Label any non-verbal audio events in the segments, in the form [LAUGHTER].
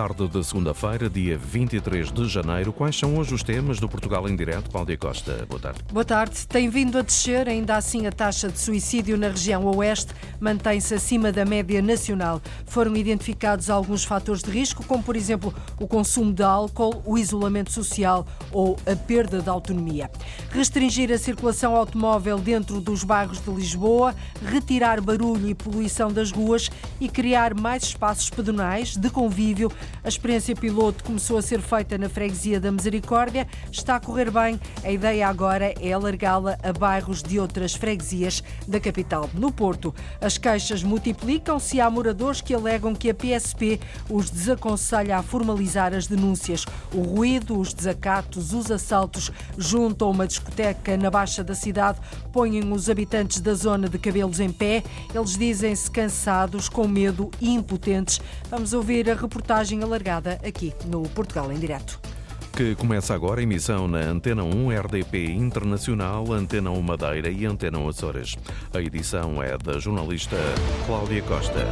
tarde de segunda-feira, dia 23 de janeiro. Quais são hoje os temas do Portugal em Direto? Cláudia Costa, boa tarde. Boa tarde. Tem vindo a descer, ainda assim, a taxa de suicídio na região oeste mantém-se acima da média nacional. Foram identificados alguns fatores de risco, como, por exemplo, o consumo de álcool, o isolamento social ou a perda de autonomia. Restringir a circulação automóvel dentro dos bairros de Lisboa, retirar barulho e poluição das ruas e criar mais espaços pedonais de convívio. A experiência piloto começou a ser feita na freguesia da Misericórdia, está a correr bem. A ideia agora é alargá-la a bairros de outras freguesias da capital. No Porto, as queixas multiplicam-se há moradores que alegam que a PSP os desaconselha a formalizar as denúncias. O ruído, os desacatos, os assaltos junto a uma discoteca na Baixa da cidade põem os habitantes da zona de cabelos em pé. Eles dizem-se cansados, com medo e impotentes. Vamos ouvir a reportagem alargada aqui no Portugal em Direto. Que começa agora a emissão na Antena 1 RDP Internacional, Antena 1 Madeira e Antena 1 Açores. A edição é da jornalista Cláudia Costa.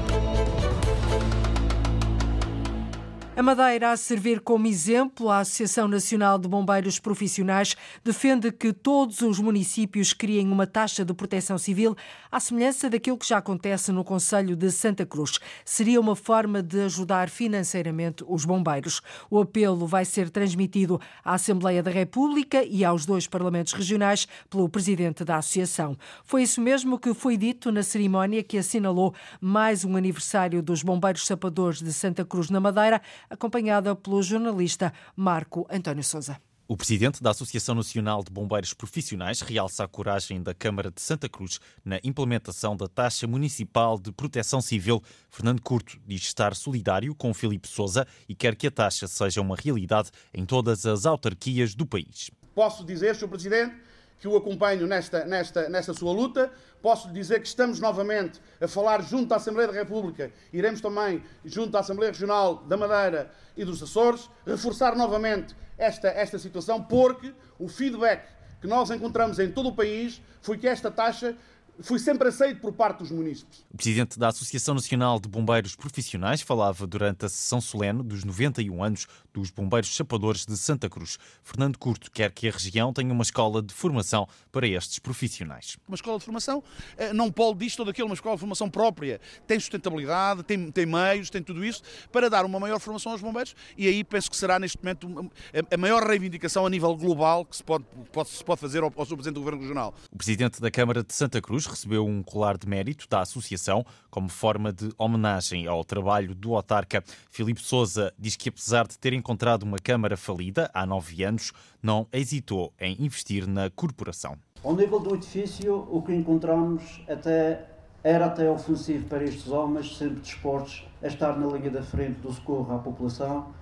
A Madeira, a servir como exemplo, a Associação Nacional de Bombeiros Profissionais defende que todos os municípios criem uma taxa de proteção civil à semelhança daquilo que já acontece no Conselho de Santa Cruz. Seria uma forma de ajudar financeiramente os bombeiros. O apelo vai ser transmitido à Assembleia da República e aos dois parlamentos regionais pelo presidente da Associação. Foi isso mesmo que foi dito na cerimónia que assinalou mais um aniversário dos Bombeiros Sapadores de Santa Cruz na Madeira acompanhada pelo jornalista Marco António Souza. O presidente da Associação Nacional de Bombeiros Profissionais realça a coragem da Câmara de Santa Cruz na implementação da taxa municipal de proteção civil. Fernando Curto diz estar solidário com Filipe Souza e quer que a taxa seja uma realidade em todas as autarquias do país. Posso dizer, Sr. Presidente, que o acompanho nesta, nesta, nesta sua luta. Posso dizer que estamos novamente a falar junto à Assembleia da República, iremos também junto à Assembleia Regional da Madeira e dos Açores, reforçar novamente esta, esta situação, porque o feedback que nós encontramos em todo o país foi que esta taxa foi sempre aceito por parte dos municípios. O presidente da Associação Nacional de Bombeiros Profissionais falava durante a sessão solene dos 91 anos dos Bombeiros Chapadores de Santa Cruz. Fernando Curto quer que a região tenha uma escola de formação para estes profissionais. Uma escola de formação eh, não pode disto ou daquilo, uma escola de formação própria. Tem sustentabilidade, tem, tem meios, tem tudo isso para dar uma maior formação aos bombeiros e aí penso que será neste momento a maior reivindicação a nível global que se pode, pode, se pode fazer ao, ao Presidente do Governo Regional. O Presidente da Câmara de Santa Cruz recebeu um colar de mérito da Associação como forma de homenagem ao trabalho do autarca. Filipe Souza diz que, apesar de ter encontrado uma Câmara falida há nove anos, não hesitou em investir na corporação. Ao nível do edifício, o que encontramos até era até ofensivo para estes homens, sempre dispostos a estar na linha da frente do socorro à população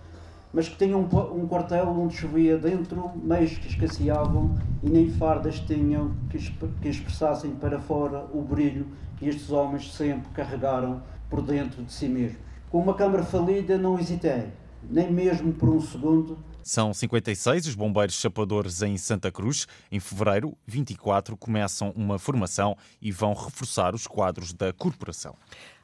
mas que tinham um, um quartel onde chovia dentro, meios que escasseavam e nem fardas tinham que, que expressassem para fora o brilho que estes homens sempre carregaram por dentro de si mesmos. Com uma câmara falida não hesitei, nem mesmo por um segundo, são 56 os bombeiros chapadores em Santa Cruz. Em fevereiro, 24 começam uma formação e vão reforçar os quadros da corporação.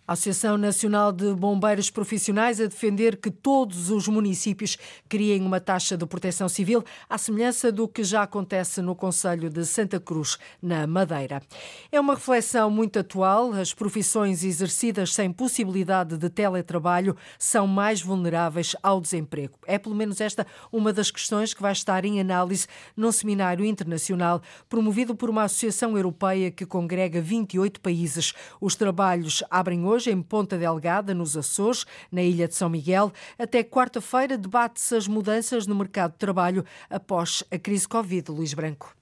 A Associação Nacional de Bombeiros Profissionais a defender que todos os municípios criem uma taxa de proteção civil, à semelhança do que já acontece no Conselho de Santa Cruz, na Madeira. É uma reflexão muito atual. As profissões exercidas sem possibilidade de teletrabalho são mais vulneráveis ao desemprego. É pelo menos esta uma das questões que vai estar em análise num seminário internacional promovido por uma associação europeia que congrega 28 países. Os trabalhos abrem hoje em Ponta Delgada, nos Açores, na Ilha de São Miguel. Até quarta-feira debate-se as mudanças no mercado de trabalho após a crise Covid. Luís Branco.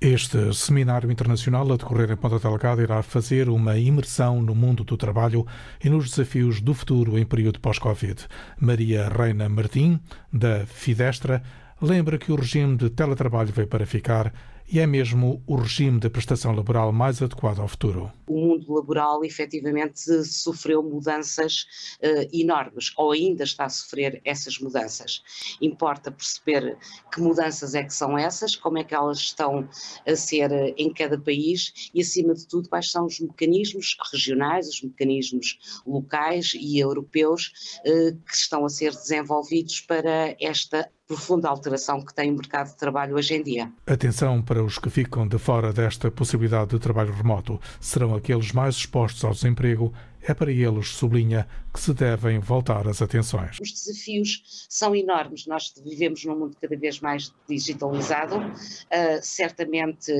Este seminário internacional a decorrer em Ponta Delgada irá fazer uma imersão no mundo do trabalho e nos desafios do futuro em período pós-Covid. Maria Reina Martim, da Fidestra, lembra que o regime de teletrabalho veio para ficar e é mesmo o regime de prestação laboral mais adequado ao futuro. O mundo laboral efetivamente sofreu mudanças uh, enormes, ou ainda está a sofrer essas mudanças. Importa perceber que mudanças é que são essas, como é que elas estão a ser uh, em cada país e, acima de tudo, quais são os mecanismos regionais, os mecanismos locais e europeus uh, que estão a ser desenvolvidos para esta profunda alteração que tem o mercado de trabalho hoje em dia. Atenção para os que ficam de fora desta possibilidade de trabalho remoto. Serão aqueles mais expostos ao desemprego é para eles, sublinha, que se devem voltar as atenções. Os desafios são enormes. Nós vivemos num mundo cada vez mais digitalizado. Uh, certamente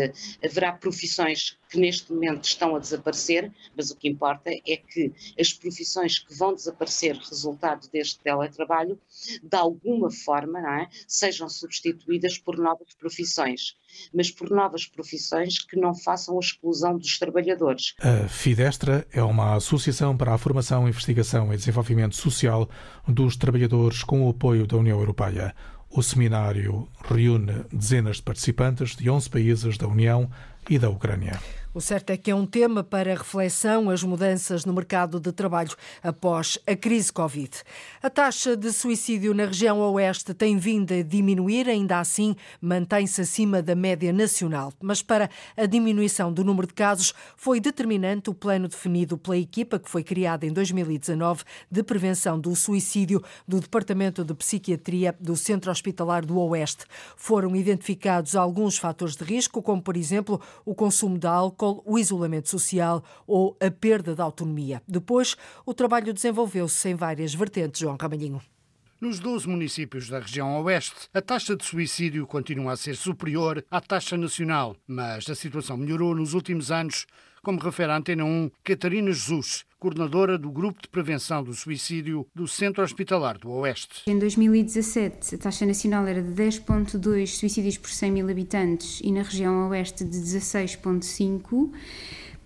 haverá profissões que neste momento estão a desaparecer, mas o que importa é que as profissões que vão desaparecer resultado deste teletrabalho, de alguma forma, é, sejam substituídas por novas profissões mas por novas profissões que não façam a exclusão dos trabalhadores. A Fidestra é uma associação para a formação, investigação e desenvolvimento social dos trabalhadores com o apoio da União Europeia. O seminário reúne dezenas de participantes de 11 países da União e da Ucrânia. O certo é que é um tema para reflexão as mudanças no mercado de trabalho após a crise Covid. A taxa de suicídio na região oeste tem vindo a diminuir, ainda assim mantém-se acima da média nacional. Mas para a diminuição do número de casos foi determinante o plano definido pela equipa que foi criada em 2019 de prevenção do suicídio do Departamento de Psiquiatria do Centro Hospitalar do Oeste. Foram identificados alguns fatores de risco, como por exemplo o consumo de álcool o isolamento social ou a perda da autonomia. Depois, o trabalho desenvolveu-se em várias vertentes, João Ramalhinho. Nos 12 municípios da região oeste, a taxa de suicídio continua a ser superior à taxa nacional, mas a situação melhorou nos últimos anos, como refere a Antena 1 Catarina Jesus, coordenadora do Grupo de Prevenção do Suicídio do Centro Hospitalar do Oeste. Em 2017, a taxa nacional era de 10,2 suicídios por 100 mil habitantes e na região Oeste de 16,5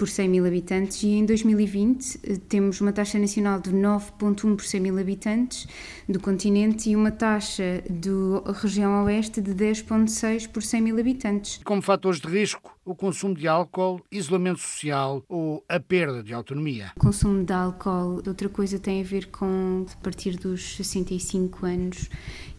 por 100 mil habitantes e em 2020 eh, temos uma taxa nacional de 9,1 por 100 mil habitantes do continente e uma taxa da região oeste de 10,6 por 100 mil habitantes. Como fatores de risco, o consumo de álcool, isolamento social ou a perda de autonomia. O consumo de álcool, outra coisa tem a ver com a partir dos 65 anos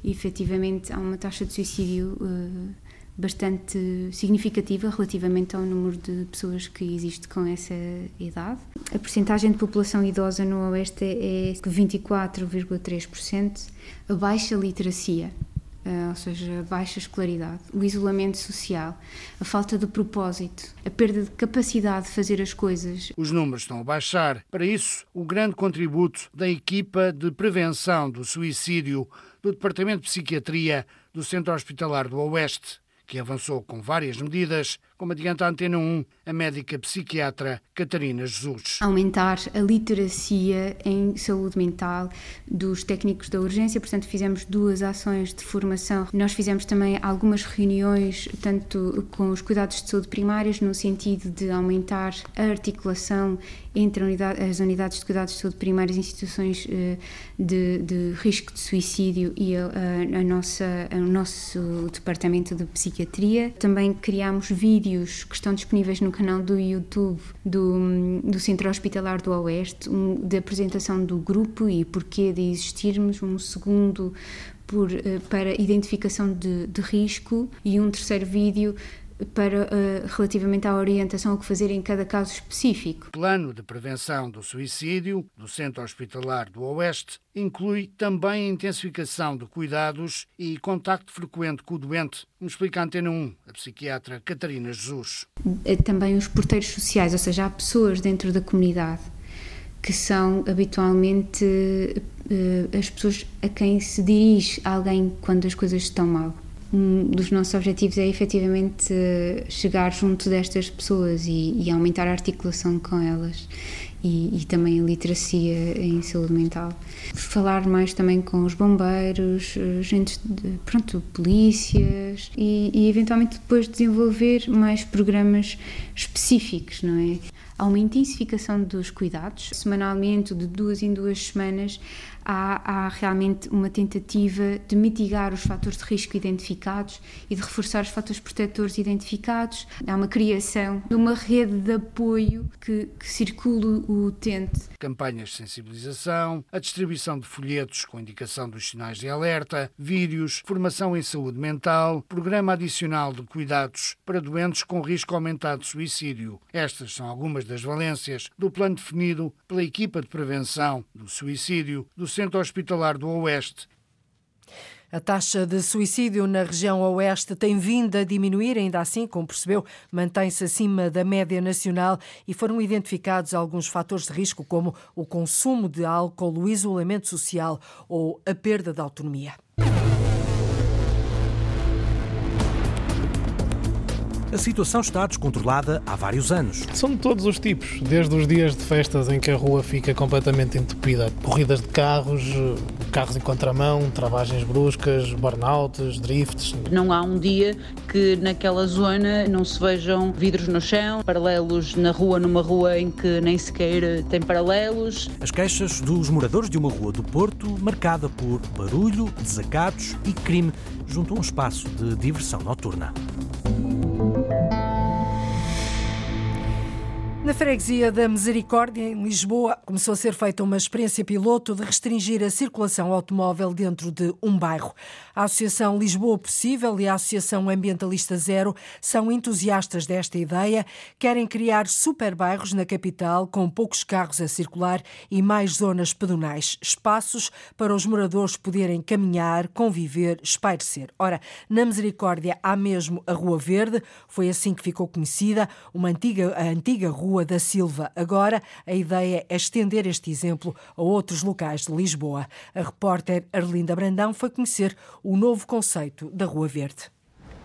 efetivamente há uma taxa de suicídio uh, bastante significativa relativamente ao número de pessoas que existe com essa idade. A percentagem de população idosa no Oeste é 24,3%. A baixa literacia, eh, ou seja, a baixa escolaridade, o isolamento social, a falta de propósito, a perda de capacidade de fazer as coisas. Os números estão a baixar. Para isso, o grande contributo da equipa de prevenção do suicídio do Departamento de Psiquiatria do Centro Hospitalar do Oeste que avançou com várias medidas, como adianta a Antena 1, a médica psiquiatra Catarina Jesus. Aumentar a literacia em saúde mental dos técnicos da urgência, portanto, fizemos duas ações de formação. Nós fizemos também algumas reuniões, tanto com os cuidados de saúde primários, no sentido de aumentar a articulação entre as unidades de cuidados de saúde primários em situações eh, de, de risco de suicídio e a, a, a nossa, o nosso departamento de psiquiatria. Também criámos vídeos que estão disponíveis no canal do YouTube do, do Centro Hospitalar do Oeste, um, de apresentação do grupo e porquê de existirmos, um segundo por, eh, para identificação de, de risco e um terceiro vídeo para uh, relativamente à orientação que fazer em cada caso específico. O plano de prevenção do suicídio do Centro Hospitalar do Oeste inclui também a intensificação de cuidados e contacto frequente com o doente, como explica a Antena 1, a psiquiatra Catarina Jesus. Eh, também os porteiros sociais, ou seja, há pessoas dentro da comunidade que são habitualmente uh, as pessoas a quem se dirige alguém quando as coisas estão mal um dos nossos objetivos é efetivamente chegar junto destas pessoas e, e aumentar a articulação com elas e, e, também a literacia em saúde mental. Falar mais também com os bombeiros, gente, de, pronto, polícias e, e eventualmente depois desenvolver mais programas específicos, não é? Há uma intensificação dos cuidados. Semanalmente, de duas em duas semanas, há, há realmente uma tentativa de mitigar os fatores de risco identificados e de reforçar os fatores protetores identificados. Há uma criação de uma rede de apoio que, que circula o utente. Campanhas de sensibilização, a distribuição de folhetos com indicação dos sinais de alerta, vídeos, formação em saúde mental, programa adicional de cuidados para doentes com risco aumentado de suicídio. Estas são algumas das valências do plano definido pela equipa de prevenção do suicídio do Centro Hospitalar do Oeste a taxa de suicídio na região oeste tem vindo a diminuir, ainda assim, como percebeu, mantém-se acima da média nacional e foram identificados alguns fatores de risco, como o consumo de álcool, o isolamento social ou a perda de autonomia. A situação está descontrolada há vários anos. São de todos os tipos, desde os dias de festas em que a rua fica completamente entupida, corridas de carros, carros em contramão, travagens bruscas, burnouts, drifts. Não há um dia que naquela zona não se vejam vidros no chão, paralelos na rua, numa rua em que nem sequer tem paralelos. As queixas dos moradores de uma rua do Porto marcada por barulho, desacatos e crime junto a um espaço de diversão noturna. Thank you. Na freguesia da Misericórdia, em Lisboa, começou a ser feita uma experiência piloto de restringir a circulação automóvel dentro de um bairro. A Associação Lisboa Possível e a Associação Ambientalista Zero são entusiastas desta ideia, querem criar super bairros na capital com poucos carros a circular e mais zonas pedonais, espaços para os moradores poderem caminhar, conviver, espairecer. Ora, na Misericórdia há mesmo a Rua Verde, foi assim que ficou conhecida, uma antiga, a antiga rua Rua da Silva. Agora, a ideia é estender este exemplo a outros locais de Lisboa. A repórter Arlinda Brandão foi conhecer o novo conceito da Rua Verde.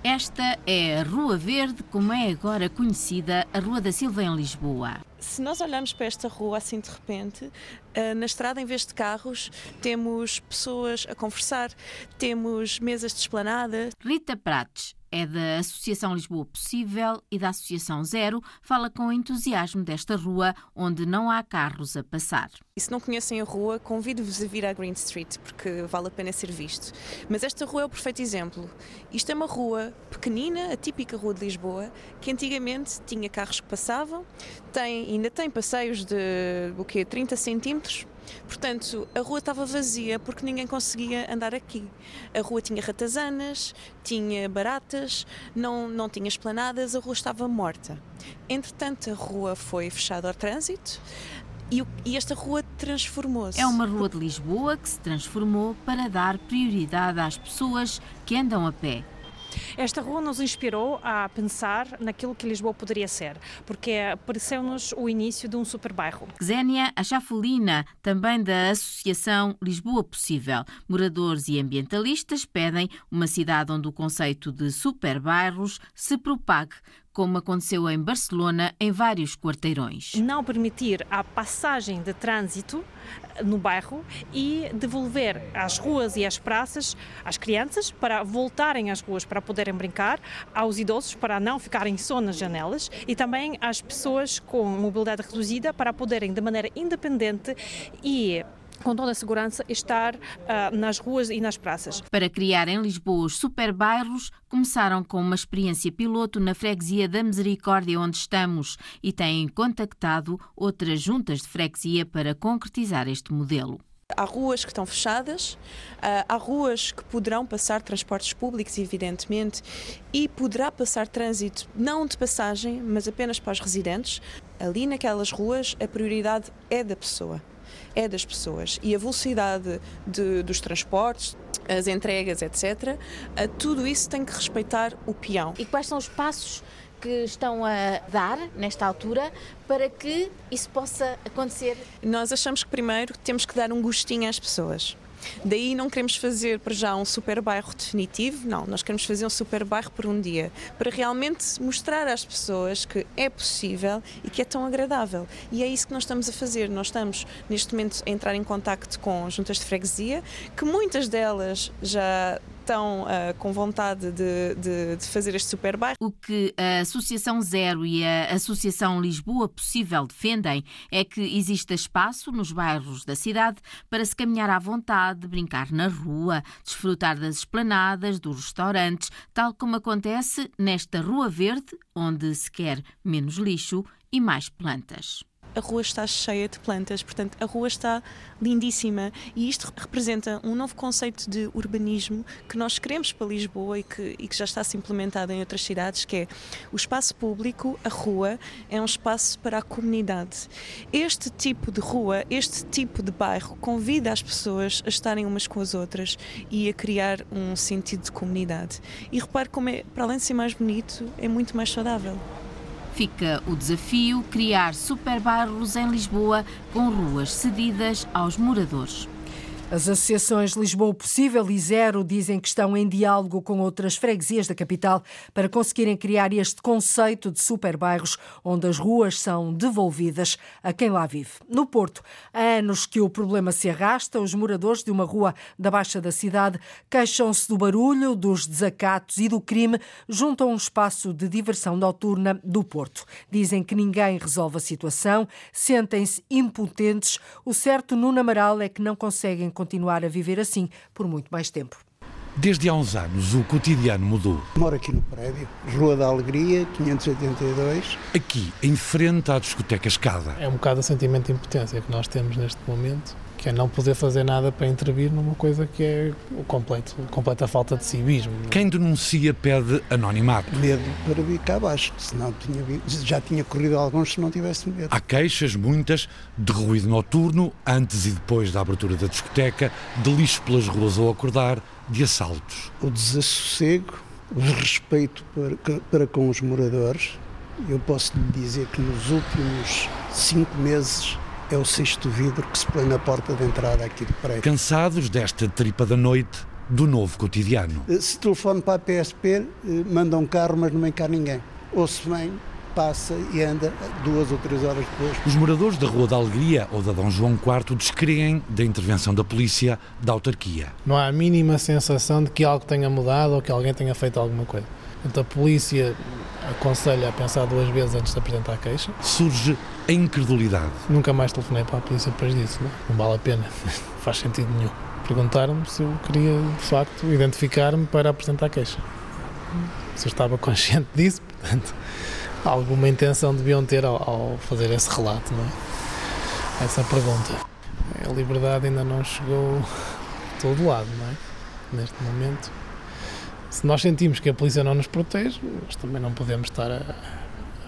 Esta é a Rua Verde, como é agora conhecida a Rua da Silva em Lisboa. Se nós olharmos para esta rua assim de repente, eh, na estrada, em vez de carros, temos pessoas a conversar, temos mesas de esplanada. Rita Prates é da Associação Lisboa Possível e da Associação Zero, fala com entusiasmo desta rua onde não há carros a passar. E se não conhecem a rua, convido-vos a vir à Green Street, porque vale a pena ser visto. Mas esta rua é o perfeito exemplo. Isto é uma rua pequenina, a típica rua de Lisboa, que antigamente tinha carros que passavam, tem, ainda tem passeios de o quê, 30 centímetros, Portanto, a rua estava vazia porque ninguém conseguia andar aqui. A rua tinha ratazanas, tinha baratas, não, não tinha esplanadas, a rua estava morta. Entretanto, a rua foi fechada ao trânsito. E, e esta rua transformou-se. É uma rua de Lisboa que se transformou para dar prioridade às pessoas que andam a pé. Esta rua nos inspirou a pensar naquilo que Lisboa poderia ser, porque pareceu-nos o início de um super bairro. Xénia Achafolina, também da Associação Lisboa Possível. Moradores e ambientalistas pedem uma cidade onde o conceito de super bairros se propague como aconteceu em Barcelona, em vários quarteirões. Não permitir a passagem de trânsito eh, no bairro e devolver às ruas e às praças as crianças para voltarem às ruas para poderem brincar, aos idosos para não ficarem só nas janelas e também às pessoas com mobilidade reduzida para poderem de maneira independente e com toda a segurança, estar uh, nas ruas e nas praças. Para criar em Lisboa os superbairros, começaram com uma experiência piloto na freguesia da Misericórdia, onde estamos, e têm contactado outras juntas de freguesia para concretizar este modelo. Há ruas que estão fechadas, ah, há ruas que poderão passar transportes públicos, evidentemente, e poderá passar trânsito não de passagem, mas apenas para os residentes. Ali naquelas ruas, a prioridade é da pessoa é das pessoas. E a velocidade de, dos transportes, as entregas, etc., tudo isso tem que respeitar o peão. E quais são os passos que estão a dar nesta altura para que isso possa acontecer? Nós achamos que primeiro temos que dar um gostinho às pessoas. Daí não queremos fazer para já um super bairro definitivo, não, nós queremos fazer um super bairro por um dia, para realmente mostrar às pessoas que é possível e que é tão agradável. E é isso que nós estamos a fazer. Nós estamos neste momento a entrar em contacto com juntas de freguesia, que muitas delas já estão uh, com vontade de, de, de, fazer este super bairro. O que a Associação Zero e a Associação Lisboa Possível defendem é que exista espaço nos bairros da cidade para se caminhar à vontade, brincar na rua, desfrutar das esplanadas, dos restaurantes, tal como acontece nesta Rua Verde, onde se quer menos lixo e mais plantas a rua está cheia de plantas, portanto, a rua está lindíssima e isto representa um novo conceito de urbanismo que nós queremos para Lisboa e que, e que já está se implementado em outras cidades, que é o espaço público, a rua, é um espaço para a comunidade. Este tipo de rua, este tipo de bairro convida as pessoas a estarem umas com as outras e a criar um sentido de comunidade. E repare como é, para além de ser mais bonito, é muito mais saudável. Fica o desafio criar superbairros em Lisboa com ruas cedidas aos moradores. As associações Lisboa Possível e Zero dizem que estão em diálogo com outras freguesias da capital para conseguirem criar este conceito de superbairros onde as ruas são devolvidas a quem lá vive. No Porto, há anos que o problema se arrasta. Os moradores de uma rua da Baixa da cidade queixam-se do barulho, dos desacatos e do crime junto a um espaço de diversão noturna do Porto. Dizem que ninguém resolve a situação, sentem-se impotentes. O certo, Nuno Amaral, é que não conseguem continuar a viver assim por muito mais tempo. Desde há uns anos o cotidiano mudou. Moro aqui no prédio, Rua da Alegria, 582. Aqui, em frente à discoteca Escada. É um bocado o sentimento de impotência que nós temos neste momento que é não poder fazer nada para intervir numa coisa que é o completo, completa falta de civismo. Quem denuncia pede anonimato. Medo para vir cá abaixo, senão tinha, já tinha corrido alguns se não tivesse medo. Há queixas, muitas, de ruído noturno, antes e depois da abertura da discoteca, de lixo pelas ruas ao acordar, de assaltos. O desassossego, o respeito para, para com os moradores, eu posso lhe dizer que nos últimos cinco meses é o sexto vidro que se põe na porta de entrada aqui do prédio. Cansados desta tripa da noite do novo cotidiano. Eh, se telefone para a PSP, eh, manda um carro, mas não vem cá ninguém. Ou se vem, passa e anda duas ou três horas depois. Os moradores da Rua da Alegria ou da Dom João IV descreem da intervenção da polícia da autarquia. Não há a mínima sensação de que algo tenha mudado ou que alguém tenha feito alguma coisa. Então a polícia aconselha a pensar duas vezes antes de apresentar a queixa. Surge a incredulidade. Nunca mais telefonei para a polícia depois disso, não, não vale a pena, não [LAUGHS] faz sentido nenhum. Perguntaram-me se eu queria, de facto, identificar-me para apresentar a queixa. Se eu estava consciente disso, portanto, alguma intenção deviam ter ao, ao fazer esse relato, não é? Essa pergunta. A liberdade ainda não chegou a todo lado, não é? Neste momento se nós sentimos que a polícia não nos protege, nós também não podemos estar a,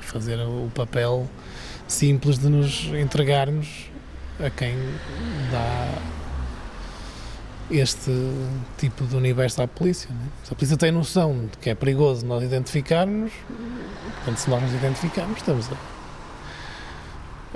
fazer o papel simples de nos entregarmos a quem dá este tipo de universo à polícia. É? Se a polícia tem noção de que é perigoso nós identificarmos, portanto, se nós nos identificarmos, estamos a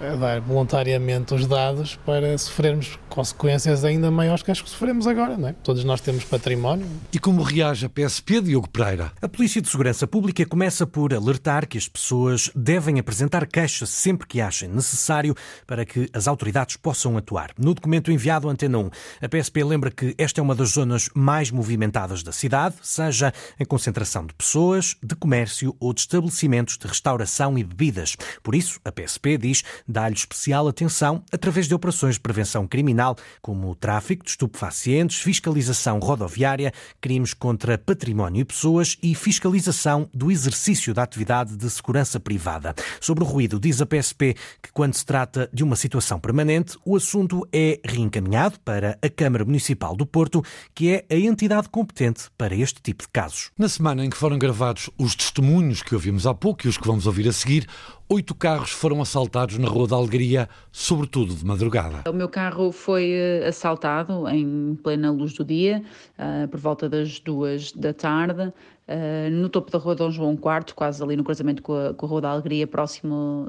a dar voluntariamente os dados para sofrermos consequências ainda maiores que as que sofremos agora, não é? Todos nós temos património. E como reage a PSP, Diogo Pereira? A Polícia de Segurança Pública começa por alertar que as pessoas devem apresentar queixa sempre que achem necessário para que as autoridades possam atuar. No documento enviado à Antena 1, a PSP lembra que esta é uma das zonas mais movimentadas da cidade, seja em concentração de pessoas, de comércio ou de estabelecimentos de restauração e bebidas. Por isso, a PSP diz dá-lhe especial atenção através de operações de prevenção criminal, como o tráfico de estupefacientes, fiscalização rodoviária, crimes contra património e pessoas e fiscalização do exercício da atividade de segurança privada. Sobre o ruído, diz a PSP que quando se trata de uma situação permanente, o assunto é reencaminhado para a Câmara Municipal do Porto, que é a entidade competente para este tipo de casos. Na semana em que foram gravados os testemunhos que ouvimos há pouco e os que vamos ouvir a seguir, oito carros foram assaltados na Rua da Alegria, sobretudo de madrugada. O meu carro foi eh, assaltado em plena luz do dia, uh, por volta das duas da tarde. Uh, no topo da Rua Dom João IV, quase ali no cruzamento com a, com a Rua da Alegria, próximo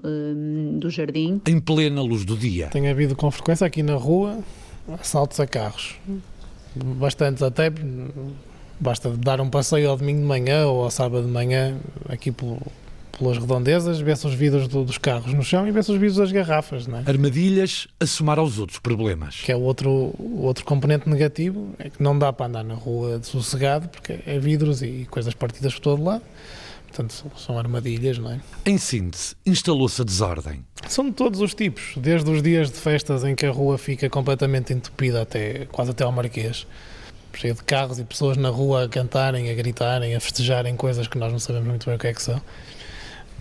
do jardim. Em plena luz do dia. Tem havido com frequência aqui na rua assaltos a carros. Bastantes até, basta dar um passeio ao domingo de manhã ou ao sábado de manhã aqui pelo, pelas redondezas, vê-se os vidros do, dos carros no chão e vê-se os vidros das garrafas. Não é? Armadilhas a somar aos outros problemas. Que é o outro, o outro componente negativo, é que não dá para andar na rua de sossegado, porque é vidros e coisas partidas por todo lado. Portanto, são armadilhas, não é? Em síntese, instalou-se a desordem. São de todos os tipos, desde os dias de festas em que a rua fica completamente entupida até quase até ao Marquês cheio de carros e pessoas na rua a cantarem, a gritarem, a festejarem coisas que nós não sabemos muito bem o que é que são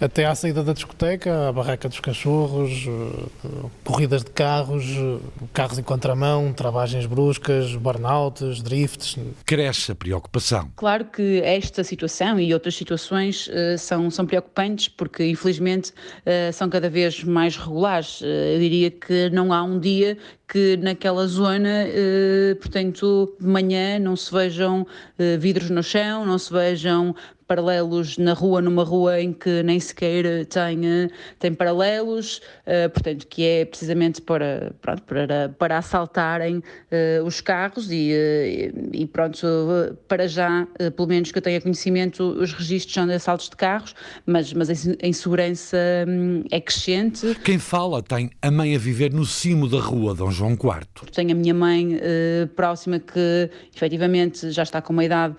até à saída da discoteca, a barraca dos cachorros, eh, corridas de carros, eh, carros em contramão, travagens bruscas, burnouts, drifts. Cresce a preocupação. Claro que esta situação e outras situações uh, são, são preocupantes porque, infelizmente, são cada vez mais regulares. Eu diria que não há um dia que naquela zona, portanto, de manhã não se vejam vidros no chão, não se vejam paralelos na rua, numa rua em que nem sequer tem, eh, tem paralelos, uh, portanto, que é precisamente para, pronto, para, para assaltarem uh, os carros e, uh, e pronto, para já, pelo menos que eu tenha conhecimento, os registros são de assaltos de carros, mas, mas a insegurança um, é crescente. Quem fala tem a mãe a viver no cimo da rua Dom João IV. Tenho a minha mãe próxima que efetivamente já está com uma idade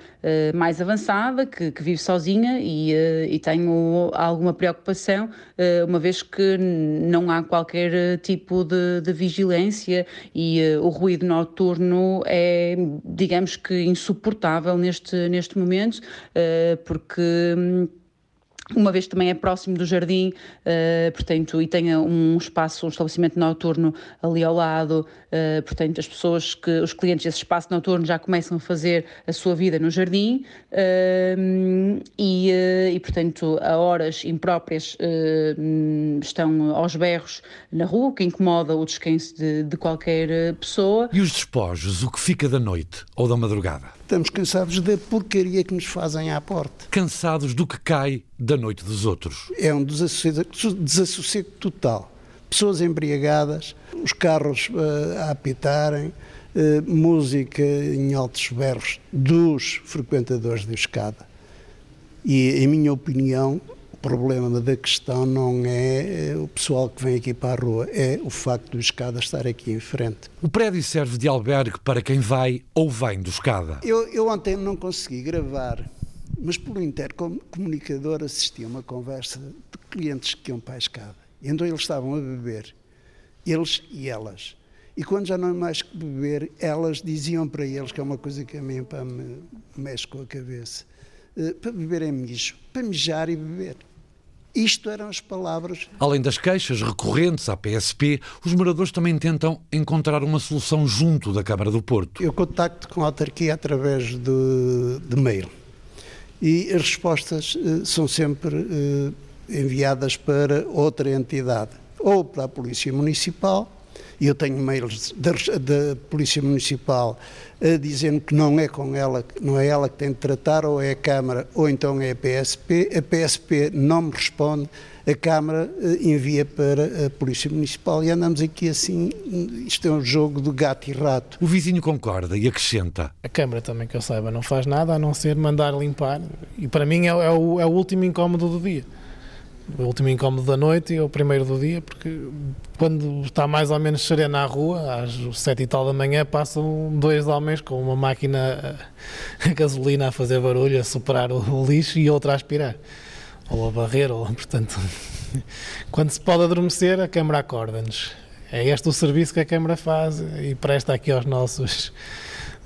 mais avançada, que, que vive sozinha e, uh, e tenho alguma preocupação, uh, uma vez que não há qualquer tipo de, de vigilância e uh, o ruído noturno é, digamos que, insuportável neste, neste momento, porque. Um, uma vez também é próximo do jardim, uh, portanto, e tenha um espaço, um estabelecimento noturno ali ao lado, uh, portanto, as pessoas que, os clientes desse espaço noturno já começam a fazer a sua vida no jardim uh, e, e, portanto, a horas impróprias estão aos berros na rua, o que incomoda o descanso de, de qualquer pessoa. E os despojos, o que fica da noite ou da madrugada? Estamos cansados da porcaria que nos fazem à porta. Cansados do que cai da noite dos outros. É um desassossego, desassossego total. Pessoas embriagadas, os carros uh, a apitarem, uh, música em altos berros dos frequentadores de escada. E, em minha opinião, problema da questão não é eh, o pessoal que vem aqui para a rua, é o facto do escada estar aqui em frente. O prédio serve de albergue para quem vai ou vem do escada. Eu, eu ontem não consegui gravar, mas pelo intercomunicador assisti a uma conversa de clientes que iam para a escada. E então eles estavam a beber, eles e elas. E quando já não é mais que beber, elas diziam para eles, que é uma coisa que a mim pá, me mexe com a cabeça, uh, para beber é mijo, para mijar e beber. Isto eram as palavras. Além das queixas recorrentes à PSP, os moradores também tentam encontrar uma solução junto da Câmara do Porto. Eu contacto com a autarquia através de, de mail e as respostas uh, são sempre uh, enviadas para outra entidade, ou para a Polícia Municipal, e eu tenho mails da, da Polícia Municipal a dizendo que não é com ela, não é ela que tem de tratar, ou é a Câmara, ou então é a PSP. A PSP não me responde, a Câmara eh, envia para a Polícia Municipal e andamos aqui assim, isto é um jogo de gato e rato. O vizinho concorda e acrescenta. A Câmara também, que eu saiba, não faz nada a não ser mandar limpar, e para mim é, é, o, é o último incómodo do dia o último incómodo da noite e o primeiro do dia, porque quando está mais ou menos serena a rua, às sete e tal da manhã, passam dois homens com uma máquina [LAUGHS] a gasolina a fazer barulho, a superar o lixo e outra a aspirar, ou a barrer, ou, portanto, [LAUGHS] quando se pode adormecer, a Câmara acorda-nos. É este o serviço que a Câmara faz e presta aqui aos nossos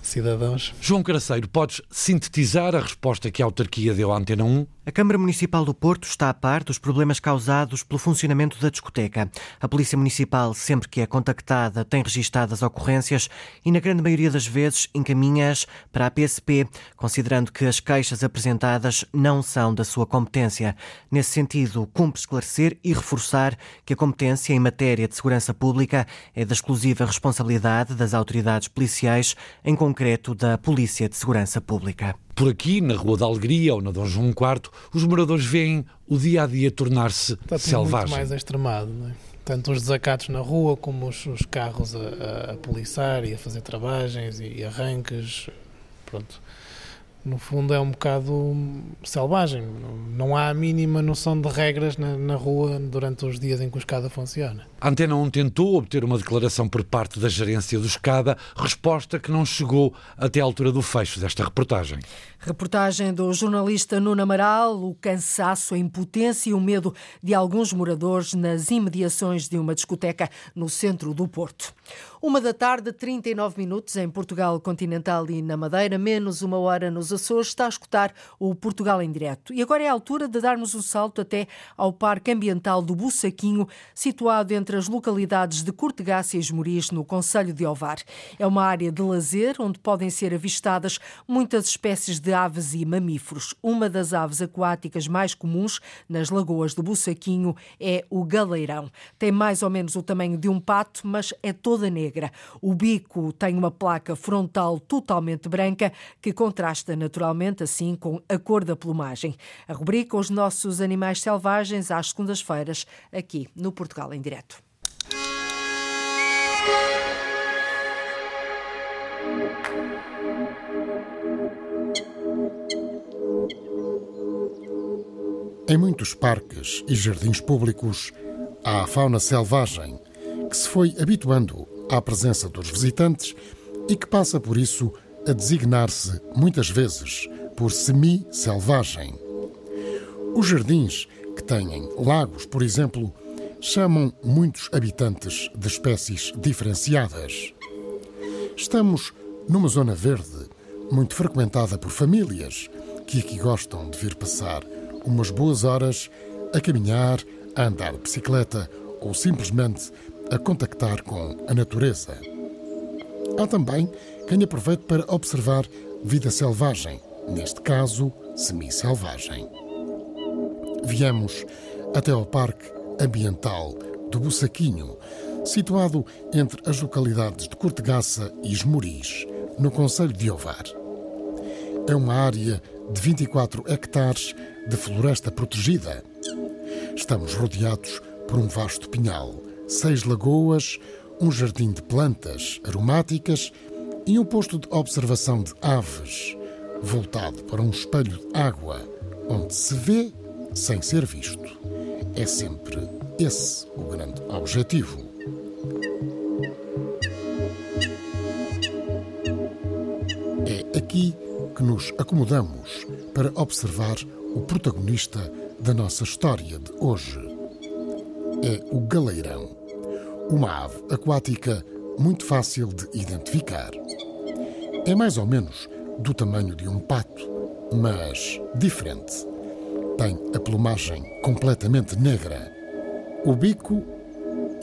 cidadãos. João Caraceiro, podes sintetizar a resposta que a autarquia deu à Antena 1? A Câmara Municipal do Porto está a par dos problemas causados pelo funcionamento da discoteca. A Polícia Municipal, sempre que é contactada, tem registado as ocorrências e, na grande maioria das vezes, encaminha-as para a PSP, considerando que as queixas apresentadas não são da sua competência. Nesse sentido, cumpre esclarecer e reforçar que a competência em matéria de segurança pública é da exclusiva responsabilidade das autoridades policiais, em concreto da Polícia de Segurança Pública. Por aqui, na Rua da Alegria ou na Dom João IV, os moradores veem o dia a dia tornar-se selvagem. Muito mais extremado, não é? Tanto os desacatos na rua como os, os carros a, a, a poliçar e a fazer travagens e, e arranques. Pronto. No fundo é um bocado selvagem. Não há a mínima noção de regras na, na, rua durante os dias em que o escada funciona. A Antena 1 tentou obter uma declaração por parte da gerência do escada, resposta que não chegou até à altura do fecho desta reportagem. Reportagem do jornalista Nuno Amaral, o cansaço, a impotência e o medo de alguns moradores nas imediações de uma discoteca no centro do Porto. Uma da tarde, 39 minutos em Portugal continental e na Madeira, menos uma hora nos Açores, está a escutar o Portugal em direto. E agora é a altura de darmos um salto até ao Parque Ambiental do Bussaquinho, situado entre as localidades de Cortegácia e Esmoriz, no Conselho de Ovar. É uma área de lazer onde podem ser avistadas muitas espécies de aves e mamíferos. Uma das aves aquáticas mais comuns nas lagoas do Bussaquinho é o galeirão. Tem mais ou menos o tamanho de um pato, mas é toda negra. O bico tem uma placa frontal totalmente branca que contrasta naturalmente assim com a cor da plumagem. A rubrica Os Nossos Animais Selvagens às segundas-feiras, aqui no Portugal em Direto. Em muitos parques e jardins públicos há a fauna selvagem que se foi habituando à presença dos visitantes e que passa por isso a designar-se muitas vezes por semi-selvagem. Os jardins que têm lagos, por exemplo, chamam muitos habitantes de espécies diferenciadas. Estamos numa zona verde, muito frequentada por famílias que aqui gostam de vir passar umas boas horas a caminhar, a andar de bicicleta ou simplesmente a contactar com a natureza. Há também quem aproveite para observar vida selvagem, neste caso, semi-selvagem. Viemos até ao Parque Ambiental do Bussaquinho, situado entre as localidades de Cortegaça e Esmoriz, no Conselho de Ovar. É uma área de 24 hectares de floresta protegida. Estamos rodeados por um vasto pinhal, seis lagoas, um jardim de plantas aromáticas e um posto de observação de aves, voltado para um espelho de água, onde se vê sem ser visto. É sempre esse o grande objetivo. É aqui que nos acomodamos para observar o protagonista da nossa história de hoje. É o galeirão, uma ave aquática muito fácil de identificar. É mais ou menos do tamanho de um pato, mas diferente. Tem a plumagem completamente negra. O bico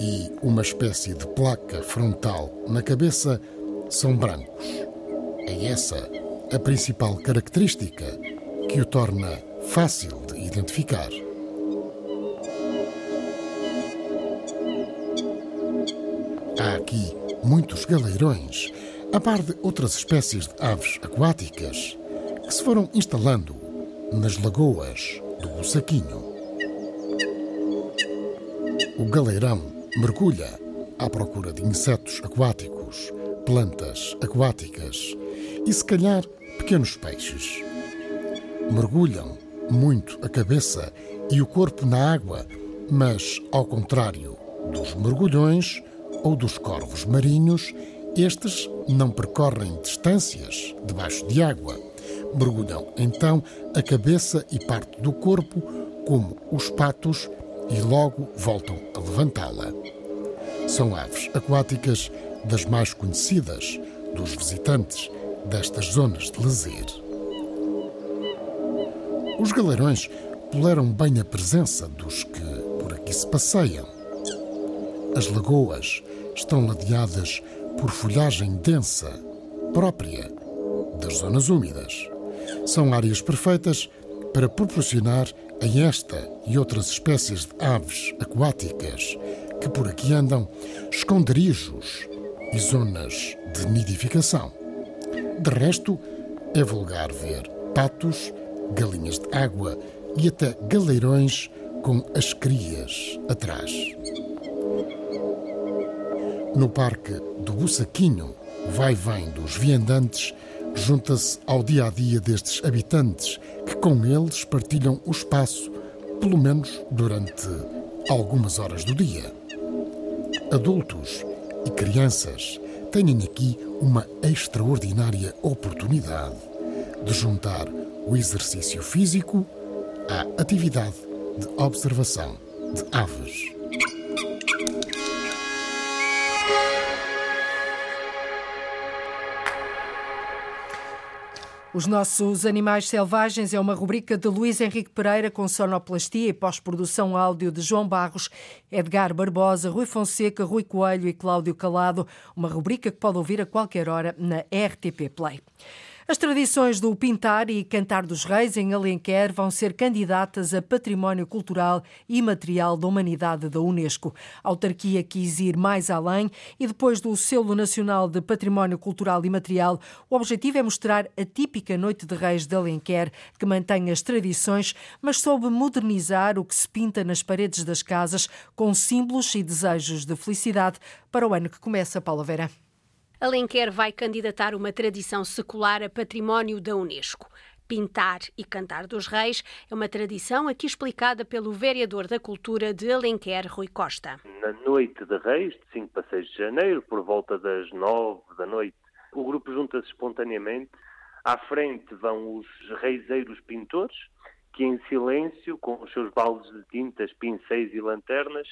e uma espécie de placa frontal na cabeça são brancos. É essa a principal característica que o torna fácil de identificar. Há aqui muitos galeirões, a par de outras espécies de aves aquáticas que se foram instalando nas lagoas do Bussaquinho. O galeirão mergulha à procura de insetos aquáticos, plantas aquáticas e, se calhar, pequenos peixes. Mergulham muito a cabeça e o corpo na água, mas, ao contrário dos mergulhões ou dos corvos marinhos, estes não percorrem distâncias debaixo de água. Mergulham então a cabeça e parte do corpo, como os patos, e logo voltam a levantá-la. São aves aquáticas das mais conhecidas dos visitantes destas zonas de lazer. Os galerões toleram bem a presença dos que por aqui se passeiam. As lagoas estão ladeadas por folhagem densa, própria das zonas úmidas. São áreas perfeitas para proporcionar a esta e outras espécies de aves aquáticas que por aqui andam esconderijos e zonas de nidificação. De resto, é vulgar ver patos galinhas de água e até galeirões com as crias atrás. No parque do Bussaquinho, vai-vem dos viandantes junta-se ao dia a dia destes habitantes que com eles partilham o espaço, pelo menos durante algumas horas do dia. Adultos e crianças têm aqui uma extraordinária oportunidade de juntar o exercício físico à atividade de observação de aves. Os nossos animais selvagens é uma rubrica de Luís Henrique Pereira com sonoplastia e pós-produção áudio de João Barros, Edgar Barbosa, Rui Fonseca, Rui Coelho e Cláudio Calado. Uma rubrica que pode ouvir a qualquer hora na RTP Play. As tradições do Pintar e Cantar dos Reis em Alenquer vão ser candidatas a Património Cultural e Material da Humanidade da Unesco. A autarquia quis ir mais além e depois do selo nacional de Património Cultural e Material, o objetivo é mostrar a típica Noite de Reis de Alenquer, que mantém as tradições, mas soube modernizar o que se pinta nas paredes das casas com símbolos e desejos de felicidade para o ano que começa, Paula Vera. Alenquer vai candidatar uma tradição secular a património da Unesco. Pintar e Cantar dos Reis é uma tradição aqui explicada pelo vereador da Cultura de Alenquer, Rui Costa. Na noite de Reis, de 5 para 6 de janeiro, por volta das 9 da noite, o grupo junta-se espontaneamente. À frente vão os reiseiros pintores, que em silêncio, com os seus baldes de tintas, pincéis e lanternas,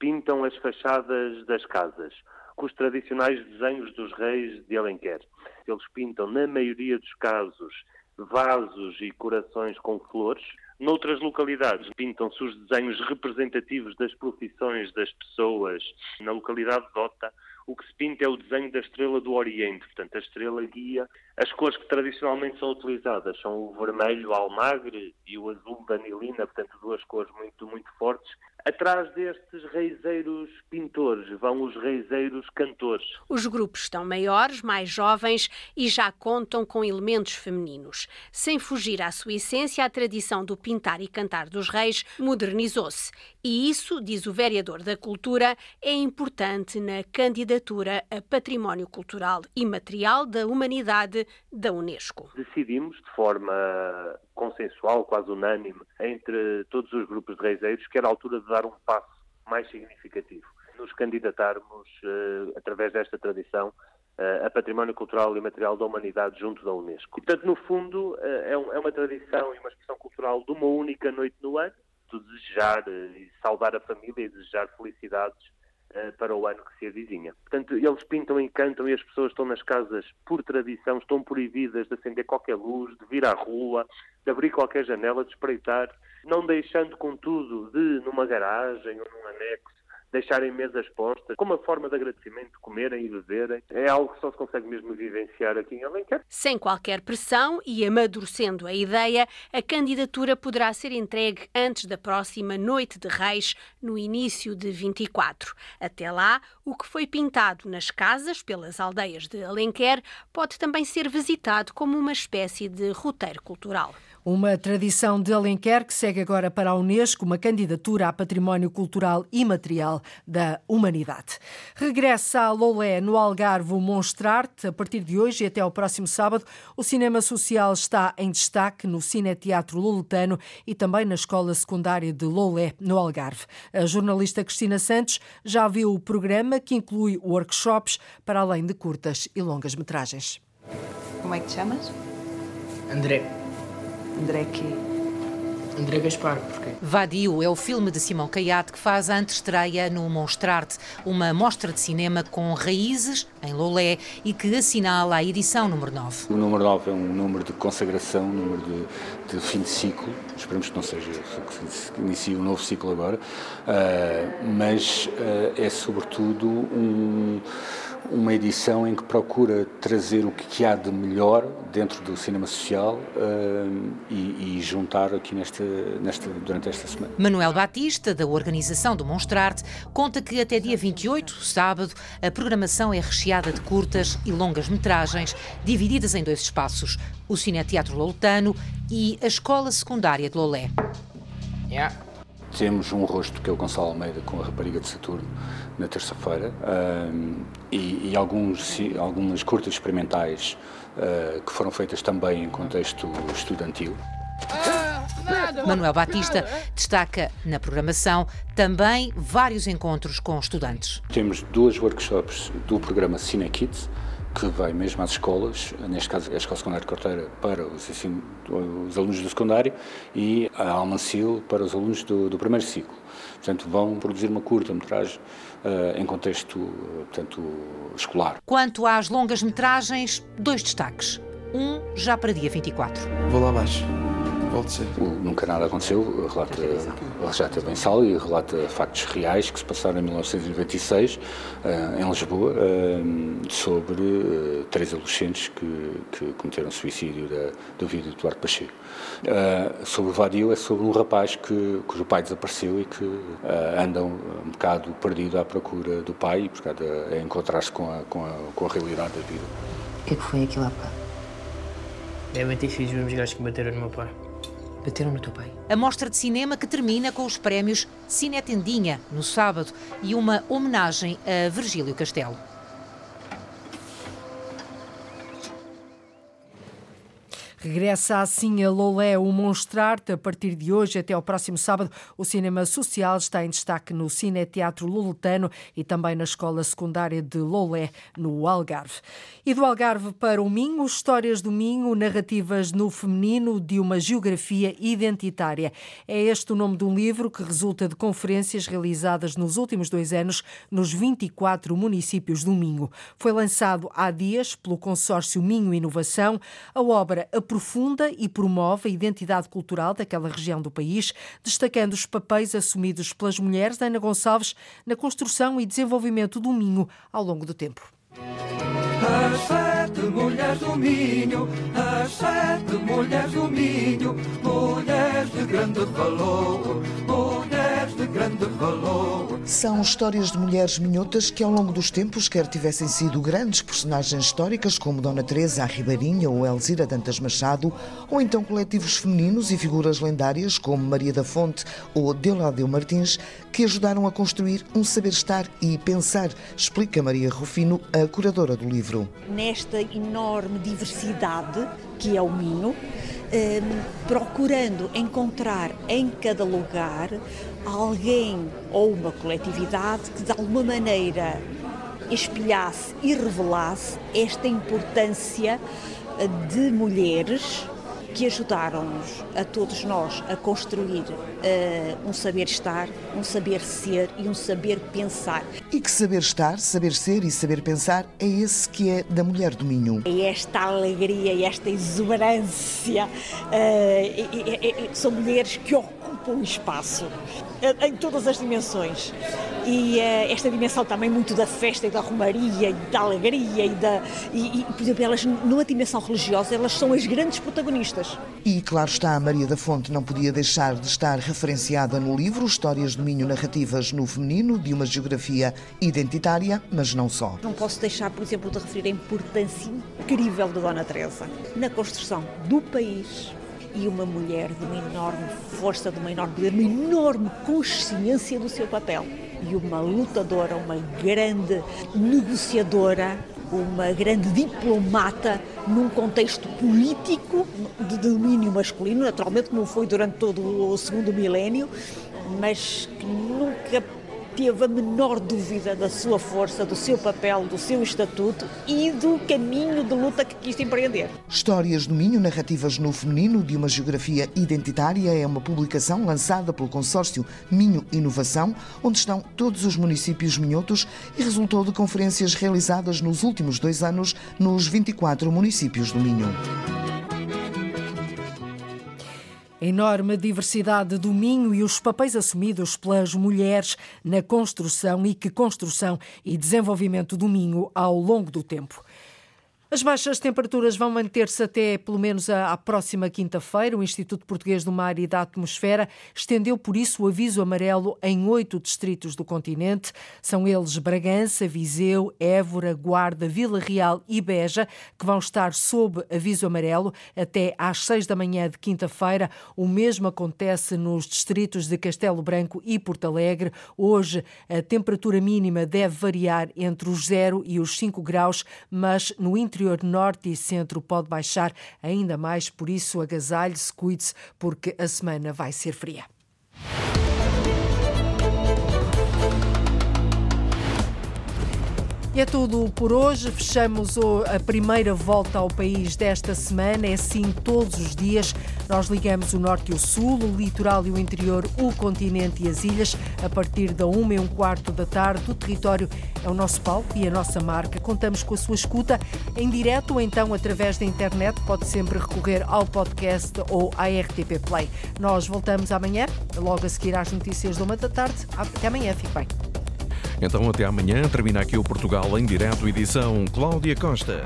pintam as fachadas das casas com os tradicionais desenhos dos reis de Alenquer. Eles pintam, na maioria dos casos, vasos e corações com flores. Noutras localidades, pintam-se os desenhos representativos das profissões das pessoas. Na localidade de Ota, o que se pinta é o desenho da estrela do Oriente, portanto, a estrela guia. As cores que tradicionalmente são utilizadas são o vermelho almagre e o azul da anilina, portanto, duas cores muito, muito fortes, Atrás destes reiseiros pintores vão os reiseiros cantores. Os grupos estão maiores, mais jovens e já contam com elementos femininos. Sem fugir à sua essência, a tradição do pintar e cantar dos reis modernizou-se. E isso, diz o vereador da Cultura, é importante na candidatura a Património Cultural e Material da Humanidade da Unesco. Decidimos, de forma consensual, quase unânime, entre todos os grupos de reiseiros, que era a altura de dar um passo mais significativo. Nos candidatarmos, uh, através desta tradição, uh, a património cultural e material da humanidade junto da Unesco. Portanto, no fundo, uh, é, é, uma tradição e uma expressão cultural de uma única noite no ano, de desejar e saudar a família e desejar felicidades eh, para o ano que se avizinha. Portanto, eles pintam e cantam e as pessoas estão nas casas por tradição, estão proibidas de acender qualquer luz, de vir à rua, de abrir qualquer janela, de espreitar, não deixando, contudo, de, numa garagem ou num anexo, deixarem mesas postas, como uma forma de agradecimento, comerem e beberem. É algo que só se consegue mesmo vivenciar aqui em Alenquer. Sem qualquer pressão e amadurecendo a ideia, a candidatura poderá ser entregue antes da próxima Noite de Reis, no início de 24. Até lá, o que foi pintado nas casas pelas aldeias de Alenquer pode também ser visitado como uma espécie de roteiro cultural. Uma tradição de Alenquer que segue agora para a Unesco, uma candidatura a património cultural e material da humanidade. Regressa a Lolé, no Algarve, o Monstrarte. A partir de hoje e até ao próximo sábado, o cinema social está em destaque no Cineteatro Loletano e também na Escola Secundária de Lolé, no Algarve. A jornalista Cristina Santos já viu o programa que inclui workshops para além de curtas e longas metragens. Como é que te chamas? André. André quê? André Gaspar, porquê? Vadio é o filme de Simão Caiate que faz a antestreia no Monstrarte, uma mostra de cinema com raízes em Lolé e que assinala a edição número 9. O número 9 é um número de consagração, um número de, de fim de ciclo. Esperemos que não seja que inicie um novo ciclo agora, uh, mas uh, é sobretudo um uma edição em que procura trazer o que há de melhor dentro do cinema social uh, e, e, juntar aqui nesta, nesta, durante esta semana. Manuel Batista, da organização do Monstrarte, conta que até dia 28, sábado, a programação é recheada de curtas e longas metragens, divididas em dois espaços, o Cineteatro Loletano e a Escola Secundária de Lolé. Yeah. temos um rosto que é o Gonçalo Almeida com a rapariga de Saturno na terça-feira um, e, e alguns, algumas curtas experimentais uh, que foram feitas também em contexto estudantil. Manuel Batista destaca na programação também vários encontros com estudantes. Temos dois workshops do programa Cine Kids, que vai mesmo às escolas, neste caso é a Escola Secundária de Corteira para os, ensino, os alunos do secundário e a Almancil para os alunos do, do primeiro ciclo. Portanto, vão produzir uma curta-metragem em contexto portanto, escolar. Quanto às longas-metragens, dois destaques. Um já para dia 24. Vou lá abaixo. Nunca nada aconteceu, relata, ele já esteve em sala e relata factos reais que se passaram em 1996 uh, em Lisboa uh, sobre uh, três adolescentes que, que cometeram suicídio da, do vídeo de Duarte Pacheco. sobre o Vadio é sobre um rapaz que, cujo pai desapareceu e que anda um, um bocado perdido à procura do pai e portanto, a, a encontrar-se com a, com, a, com a realidade da vida. O que, é que foi aquilo há bocado? Devem ter sido os gajos que bateram no meu pai. Bateram no teu pai. A mostra de cinema que termina com os prémios Cinetendinha, no sábado, e uma homenagem a Virgílio Castelo. Regressa assim a Lolé, o Monstrarte. A partir de hoje até ao próximo sábado, o cinema social está em destaque no Cine Teatro Luletano e também na Escola Secundária de Lolé, no Algarve. E do Algarve para o Minho, histórias do Minho, narrativas no feminino de uma geografia identitária. É este o nome de um livro que resulta de conferências realizadas nos últimos dois anos nos 24 municípios do Minho. Foi lançado há dias pelo consórcio Minho Inovação. A obra aprofunda e promove a identidade cultural daquela região do país, destacando os papéis assumidos pelas mulheres Ana Gonçalves na construção e desenvolvimento do Minho ao longo do tempo. As sete mulheres do Minho, as sete mulheres do Minho, mulheres de grande valor, mulheres de grande valor. São histórias de mulheres minhotas que ao longo dos tempos, quer tivessem sido grandes personagens históricas como Dona Teresa, a Ribeirinha ou Elzira Dantas Machado, ou então coletivos femininos e figuras lendárias como Maria da Fonte ou Deoládeo Martins, que ajudaram a construir um saber estar e pensar, explica Maria Rufino, a curadora do livro livro. Nesta enorme diversidade que é o Minho, eh, procurando encontrar em cada lugar alguém ou uma coletividade que de alguma maneira espelhasse e revelasse esta importância eh, de mulheres que ajudaram-nos, a todos nós, a construir uh, um saber estar, um saber ser e um saber pensar. E que saber estar, saber ser e saber pensar é esse que é da mulher do Minho. É esta alegria e esta exuberância uh, são mulheres que ocupam espaço em todas as dimensões. E esta dimensão também muito da festa e da romaria e da alegria e da. E, e, por exemplo, elas, numa dimensão religiosa, elas são as grandes protagonistas e claro está, a Maria da Fonte não podia deixar de estar referenciada no livro Histórias do Minho Narrativas no Feminino, de uma geografia identitária, mas não só. Não posso deixar, por exemplo, de referir a importância incrível de Dona Teresa na construção do país, e uma mulher de uma enorme força, de uma enorme poder, uma enorme consciência do seu papel. E uma lutadora, uma grande negociadora uma grande diplomata num contexto político de domínio masculino, naturalmente não foi durante todo o segundo milénio, mas que nunca teve a menor dúvida da sua força, do seu papel, do seu estatuto e do caminho de luta que quis empreender. Histórias do Minho, narrativas no feminino de uma geografia identitária, é uma publicação lançada pelo consórcio Minho Inovação, onde estão todos os municípios minhotos e resultou de conferências realizadas nos últimos dois anos nos 24 municípios do Minho. A enorme diversidade do Minho e os papéis assumidos pelas mulheres na construção e que construção e desenvolvimento do Minho ao longo do tempo. As baixas temperaturas vão manter-se até pelo menos à, próxima quinta-feira. O Instituto Português do Mar e da Atmosfera estendeu por isso o aviso amarelo em oito distritos do continente. São eles Bragança, Viseu, Évora, Guarda, Vila Real e Beja, que vão estar sob aviso amarelo até às seis da manhã de quinta-feira. O mesmo acontece nos distritos de Castelo Branco e Porto Alegre. Hoje a temperatura mínima deve variar entre os 0 e os 5 graus, mas no interior interior norte e centro pode baixar ainda mais, por isso agasalhe-se, cuide-se, porque a semana vai ser fria. E é tudo por hoje. Fechamos a primeira volta ao país desta semana. É assim todos os dias. Nós ligamos o norte e o sul, o litoral e o interior, o continente e as ilhas. A partir da uma e um quarto da tarde, o território é o nosso palco e a nossa marca. Contamos com a sua escuta em direto ou então através da internet. Pode sempre recorrer ao podcast ou à RTP Play. Nós voltamos amanhã, logo a seguir às notícias de uma da tarde. Até amanhã. Fique bem. Então, até amanhã. Termina aqui o Portugal em direto, edição Cláudia Costa.